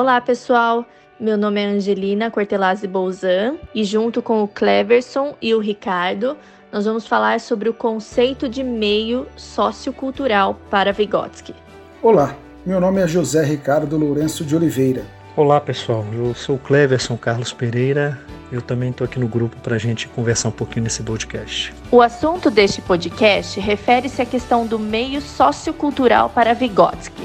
Olá, pessoal! Meu nome é Angelina Cortelazzi Bolzan e junto com o Cleverson e o Ricardo, nós vamos falar sobre o conceito de meio sociocultural para Vygotsky. Olá, meu nome é José Ricardo Lourenço de Oliveira. Olá, pessoal. Eu sou o Cleverson Carlos Pereira. Eu também estou aqui no grupo para a gente conversar um pouquinho nesse podcast. O assunto deste podcast refere-se à questão do meio sociocultural para Vygotsky.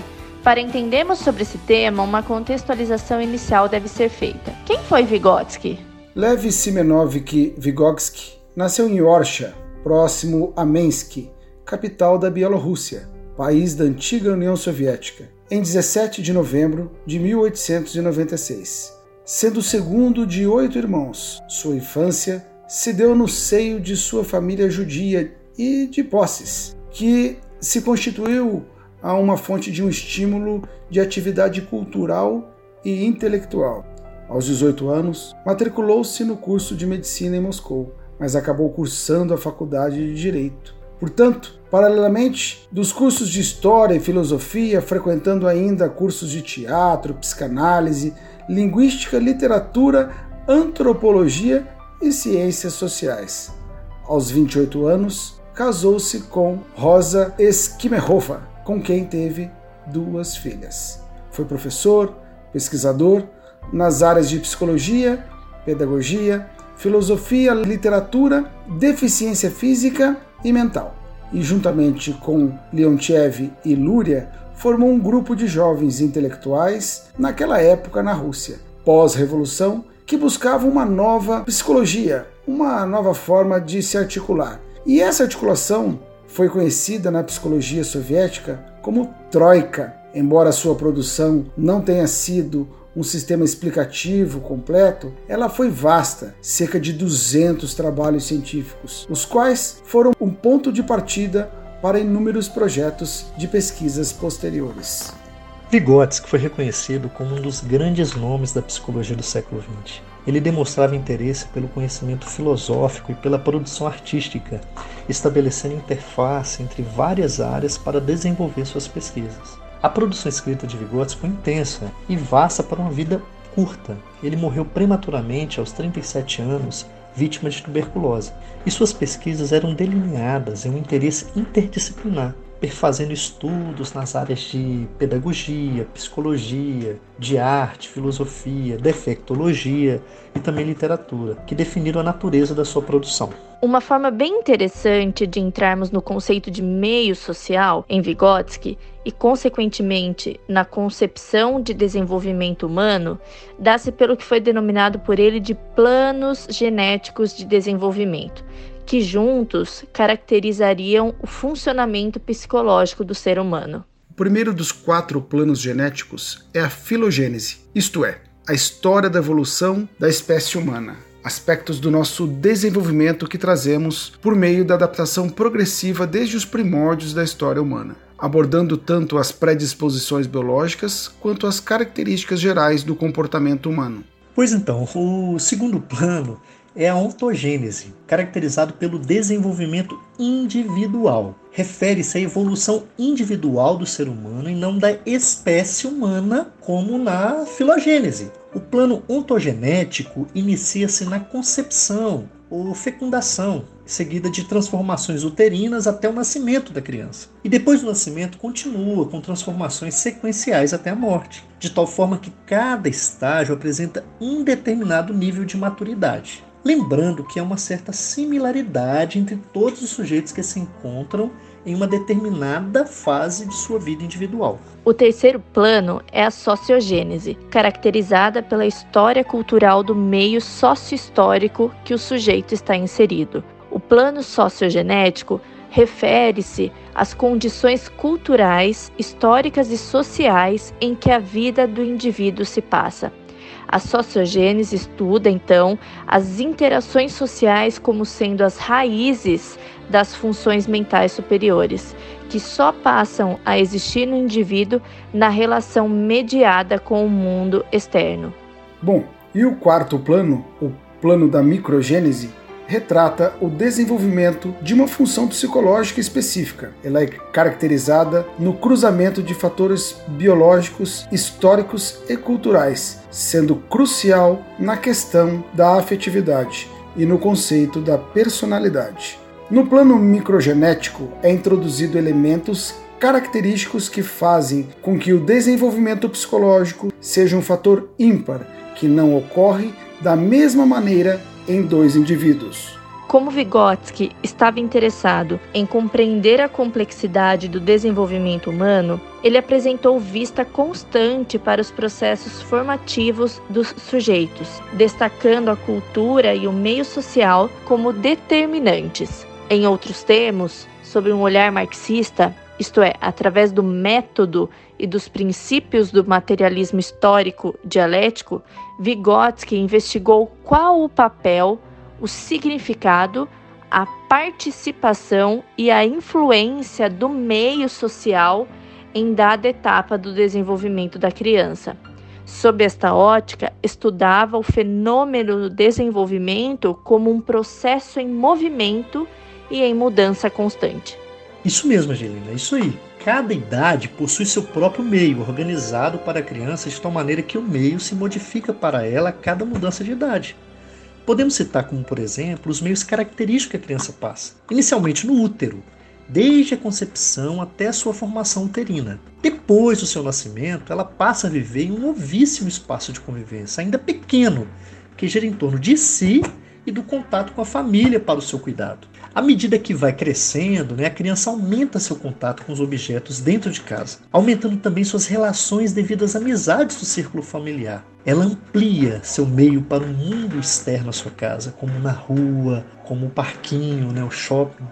Para entendermos sobre esse tema, uma contextualização inicial deve ser feita. Quem foi Vygotsky? Lev Simenovich Vygotsky nasceu em Orsha, próximo a Minsk, capital da Bielorrússia, país da antiga União Soviética, em 17 de novembro de 1896. Sendo o segundo de oito irmãos, sua infância se deu no seio de sua família judia e de posses, que se constituiu a uma fonte de um estímulo de atividade cultural e intelectual. Aos 18 anos, matriculou-se no curso de medicina em Moscou, mas acabou cursando a faculdade de direito. Portanto, paralelamente dos cursos de história e filosofia, frequentando ainda cursos de teatro, psicanálise, linguística, literatura, antropologia e ciências sociais. Aos 28 anos, casou-se com Rosa Skimerhofer, com quem teve duas filhas. Foi professor, pesquisador nas áreas de psicologia, pedagogia, filosofia, literatura, deficiência física e mental. E juntamente com Leontiev e Luria, formou um grupo de jovens intelectuais naquela época na Rússia, pós-revolução, que buscavam uma nova psicologia, uma nova forma de se articular. E essa articulação foi conhecida na psicologia soviética como Troika, embora sua produção não tenha sido um sistema explicativo completo, ela foi vasta, cerca de 200 trabalhos científicos, os quais foram um ponto de partida para inúmeros projetos de pesquisas posteriores. Vygotsky foi reconhecido como um dos grandes nomes da psicologia do século XX. Ele demonstrava interesse pelo conhecimento filosófico e pela produção artística, estabelecendo interface entre várias áreas para desenvolver suas pesquisas. A produção escrita de Vygotsky foi intensa e vasta para uma vida curta. Ele morreu prematuramente aos 37 anos, vítima de tuberculose, e suas pesquisas eram delineadas em um interesse interdisciplinar perfazendo estudos nas áreas de pedagogia, psicologia, de arte, filosofia, defectologia e também literatura, que definiram a natureza da sua produção. Uma forma bem interessante de entrarmos no conceito de meio social em Vygotsky e, consequentemente, na concepção de desenvolvimento humano, dá-se pelo que foi denominado por ele de planos genéticos de desenvolvimento, que juntos caracterizariam o funcionamento psicológico do ser humano. O primeiro dos quatro planos genéticos é a filogênese, isto é, a história da evolução da espécie humana, aspectos do nosso desenvolvimento que trazemos por meio da adaptação progressiva desde os primórdios da história humana, abordando tanto as predisposições biológicas quanto as características gerais do comportamento humano. Pois então, o segundo plano é a ontogênese, caracterizado pelo desenvolvimento individual. Refere-se à evolução individual do ser humano e não da espécie humana, como na filogênese. O plano ontogenético inicia-se na concepção ou fecundação, seguida de transformações uterinas até o nascimento da criança. E depois do nascimento continua com transformações sequenciais até a morte, de tal forma que cada estágio apresenta um determinado nível de maturidade. Lembrando que há uma certa similaridade entre todos os sujeitos que se encontram em uma determinada fase de sua vida individual. O terceiro plano é a sociogênese, caracterizada pela história cultural do meio sociohistórico que o sujeito está inserido. O plano sociogenético refere-se às condições culturais, históricas e sociais em que a vida do indivíduo se passa a sociogênese estuda, então, as interações sociais como sendo as raízes das funções mentais superiores, que só passam a existir no indivíduo na relação mediada com o mundo externo. Bom, e o quarto plano, o plano da microgênese, retrata o desenvolvimento de uma função psicológica específica. Ela é caracterizada no cruzamento de fatores biológicos, históricos e culturais, sendo crucial na questão da afetividade e no conceito da personalidade. No plano microgenético, é introduzido elementos característicos que fazem com que o desenvolvimento psicológico seja um fator ímpar, que não ocorre da mesma maneira em dois indivíduos. Como Vygotsky estava interessado em compreender a complexidade do desenvolvimento humano, ele apresentou vista constante para os processos formativos dos sujeitos, destacando a cultura e o meio social como determinantes. Em outros termos, sob um olhar marxista, isto é, através do método e dos princípios do materialismo histórico dialético, Vygotsky investigou qual o papel, o significado, a participação e a influência do meio social em dada etapa do desenvolvimento da criança. Sob esta ótica, estudava o fenômeno do desenvolvimento como um processo em movimento e em mudança constante. Isso mesmo, Angelina, isso aí. Cada idade possui seu próprio meio, organizado para a criança de tal maneira que o meio se modifica para ela a cada mudança de idade. Podemos citar como, por exemplo, os meios característicos que a criança passa. Inicialmente no útero, desde a concepção até a sua formação uterina. Depois do seu nascimento, ela passa a viver em um novíssimo espaço de convivência, ainda pequeno, que gira em torno de si e do contato com a família para o seu cuidado. À medida que vai crescendo, né, a criança aumenta seu contato com os objetos dentro de casa, aumentando também suas relações devido às amizades do círculo familiar. Ela amplia seu meio para o mundo externo à sua casa, como na rua, como o parquinho, né, o shopping.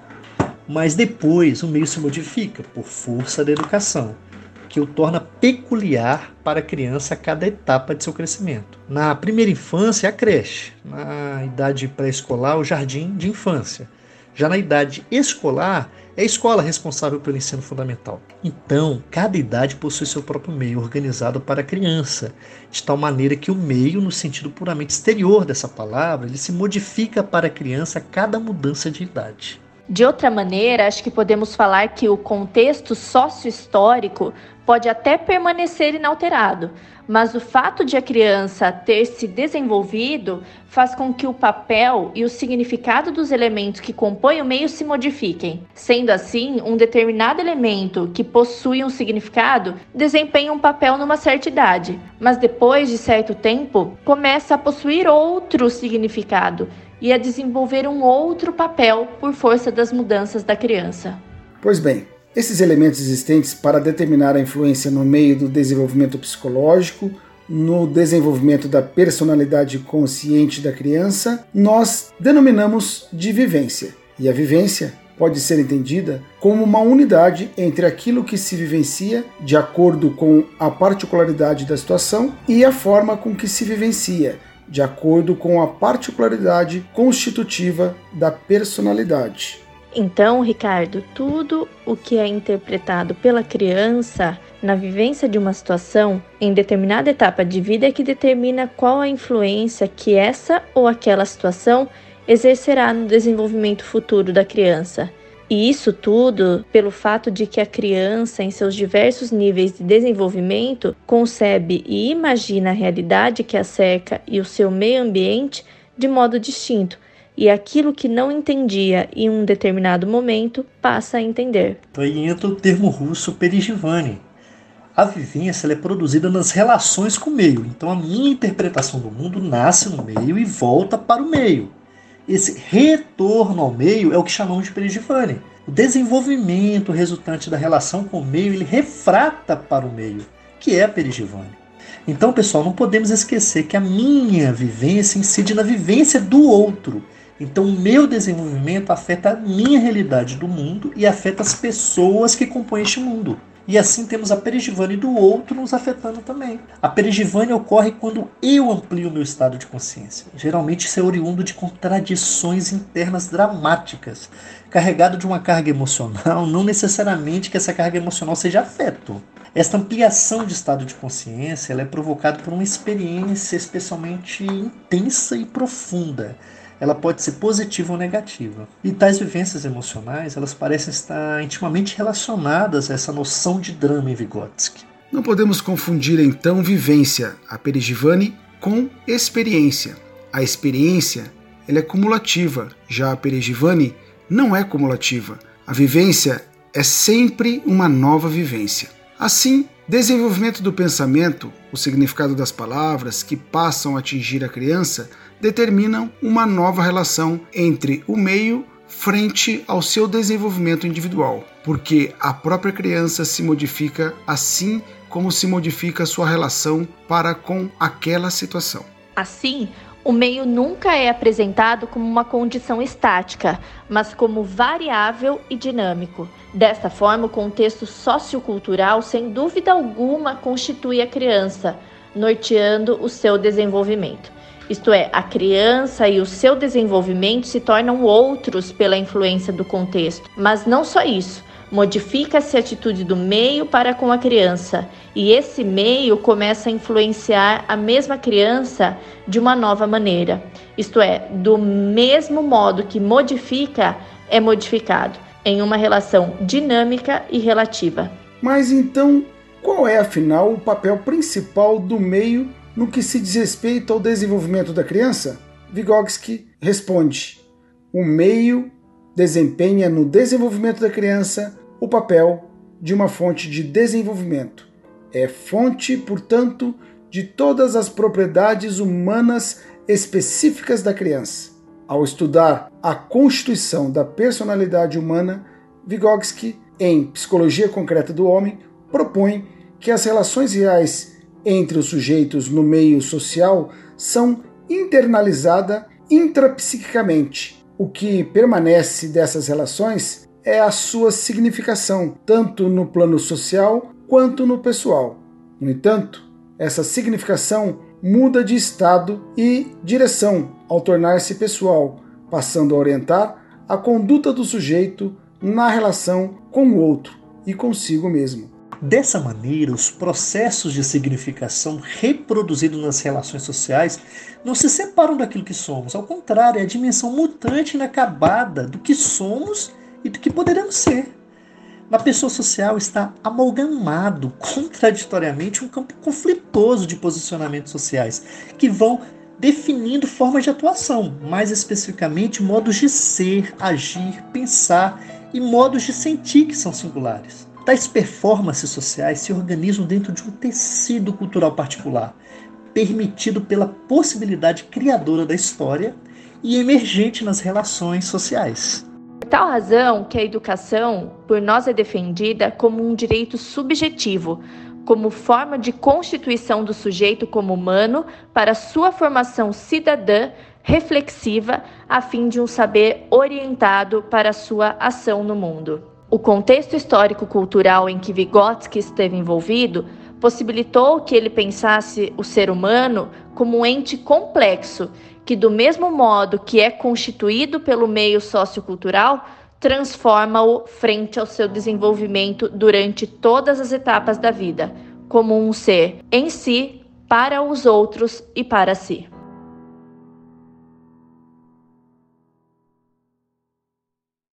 Mas depois o meio se modifica por força da educação que o torna peculiar para a criança a cada etapa de seu crescimento. Na primeira infância, a creche, na idade pré-escolar, o jardim de infância. Já na idade escolar, é a escola responsável pelo ensino fundamental. Então, cada idade possui seu próprio meio organizado para a criança, de tal maneira que o meio, no sentido puramente exterior dessa palavra, ele se modifica para a criança a cada mudança de idade. De outra maneira, acho que podemos falar que o contexto sócio-histórico pode até permanecer inalterado, mas o fato de a criança ter se desenvolvido faz com que o papel e o significado dos elementos que compõem o meio se modifiquem. Sendo assim, um determinado elemento que possui um significado desempenha um papel numa certa idade, mas depois de certo tempo começa a possuir outro significado e a desenvolver um outro papel por força das mudanças da criança. Pois bem, esses elementos existentes para determinar a influência no meio do desenvolvimento psicológico, no desenvolvimento da personalidade consciente da criança, nós denominamos de vivência. E a vivência pode ser entendida como uma unidade entre aquilo que se vivencia de acordo com a particularidade da situação e a forma com que se vivencia, de acordo com a particularidade constitutiva da personalidade. Então, Ricardo, tudo o que é interpretado pela criança na vivência de uma situação em determinada etapa de vida é que determina qual a influência que essa ou aquela situação exercerá no desenvolvimento futuro da criança. E isso tudo pelo fato de que a criança, em seus diversos níveis de desenvolvimento, concebe e imagina a realidade que a cerca e o seu meio ambiente de modo distinto, e aquilo que não entendia em um determinado momento passa a entender. Aí entra o termo russo perigivane. A vivência é produzida nas relações com o meio, então a minha interpretação do mundo nasce no meio e volta para o meio. Esse retorno ao meio é o que chamamos de perigifane. O desenvolvimento resultante da relação com o meio, ele refrata para o meio, que é a perigivane. Então, pessoal, não podemos esquecer que a minha vivência incide na vivência do outro. Então, o meu desenvolvimento afeta a minha realidade do mundo e afeta as pessoas que compõem este mundo. E assim temos a perigivane do outro nos afetando também. A perigivane ocorre quando eu amplio o meu estado de consciência. Geralmente isso é oriundo de contradições internas dramáticas, carregado de uma carga emocional, não necessariamente que essa carga emocional seja afeto. Esta ampliação de estado de consciência ela é provocada por uma experiência especialmente intensa e profunda ela pode ser positiva ou negativa. E tais vivências emocionais, elas parecem estar intimamente relacionadas a essa noção de drama em Vygotsky. Não podemos confundir então vivência, a Perigivani, com experiência. A experiência ela é cumulativa, já a Perigivani não é cumulativa. A vivência é sempre uma nova vivência. Assim, desenvolvimento do pensamento, o significado das palavras que passam a atingir a criança, determinam uma nova relação entre o meio frente ao seu desenvolvimento individual, porque a própria criança se modifica assim como se modifica sua relação para com aquela situação. Assim, o meio nunca é apresentado como uma condição estática, mas como variável e dinâmico. Desta forma, o contexto sociocultural, sem dúvida alguma, constitui a criança, norteando o seu desenvolvimento. Isto é, a criança e o seu desenvolvimento se tornam outros pela influência do contexto. Mas não só isso, modifica-se a atitude do meio para com a criança, e esse meio começa a influenciar a mesma criança de uma nova maneira. Isto é, do mesmo modo que modifica, é modificado, em uma relação dinâmica e relativa. Mas então, qual é afinal o papel principal do meio no que se diz respeito ao desenvolvimento da criança? Vygotsky responde: o meio desempenha no desenvolvimento da criança o papel de uma fonte de desenvolvimento. É fonte, portanto, de todas as propriedades humanas específicas da criança. Ao estudar a constituição da personalidade humana, Vygotsky, em Psicologia Concreta do Homem, propõe que as relações reais entre os sujeitos no meio social são internalizadas intrapsiquicamente. O que permanece dessas relações é a sua significação, tanto no plano social quanto no pessoal. No entanto, essa significação muda de estado e direção ao tornar-se pessoal, passando a orientar a conduta do sujeito na relação com o outro e consigo mesmo. Dessa maneira, os processos de significação reproduzidos nas relações sociais não se separam daquilo que somos. Ao contrário, é a dimensão mutante e inacabada do que somos e do que poderemos ser. Na pessoa social está amalgamado contraditoriamente um campo conflituoso de posicionamentos sociais que vão definindo formas de atuação, mais especificamente modos de ser, agir, pensar e modos de sentir que são singulares. Tais performances sociais se organizam dentro de um tecido cultural particular, permitido pela possibilidade criadora da história e emergente nas relações sociais tal razão que a educação, por nós, é defendida como um direito subjetivo, como forma de constituição do sujeito como humano para sua formação cidadã reflexiva, a fim de um saber orientado para sua ação no mundo. O contexto histórico-cultural em que Vygotsky esteve envolvido possibilitou que ele pensasse o ser humano como um ente complexo que, do mesmo modo que é constituído pelo meio sociocultural, transforma-o frente ao seu desenvolvimento durante todas as etapas da vida, como um ser em si, para os outros e para si.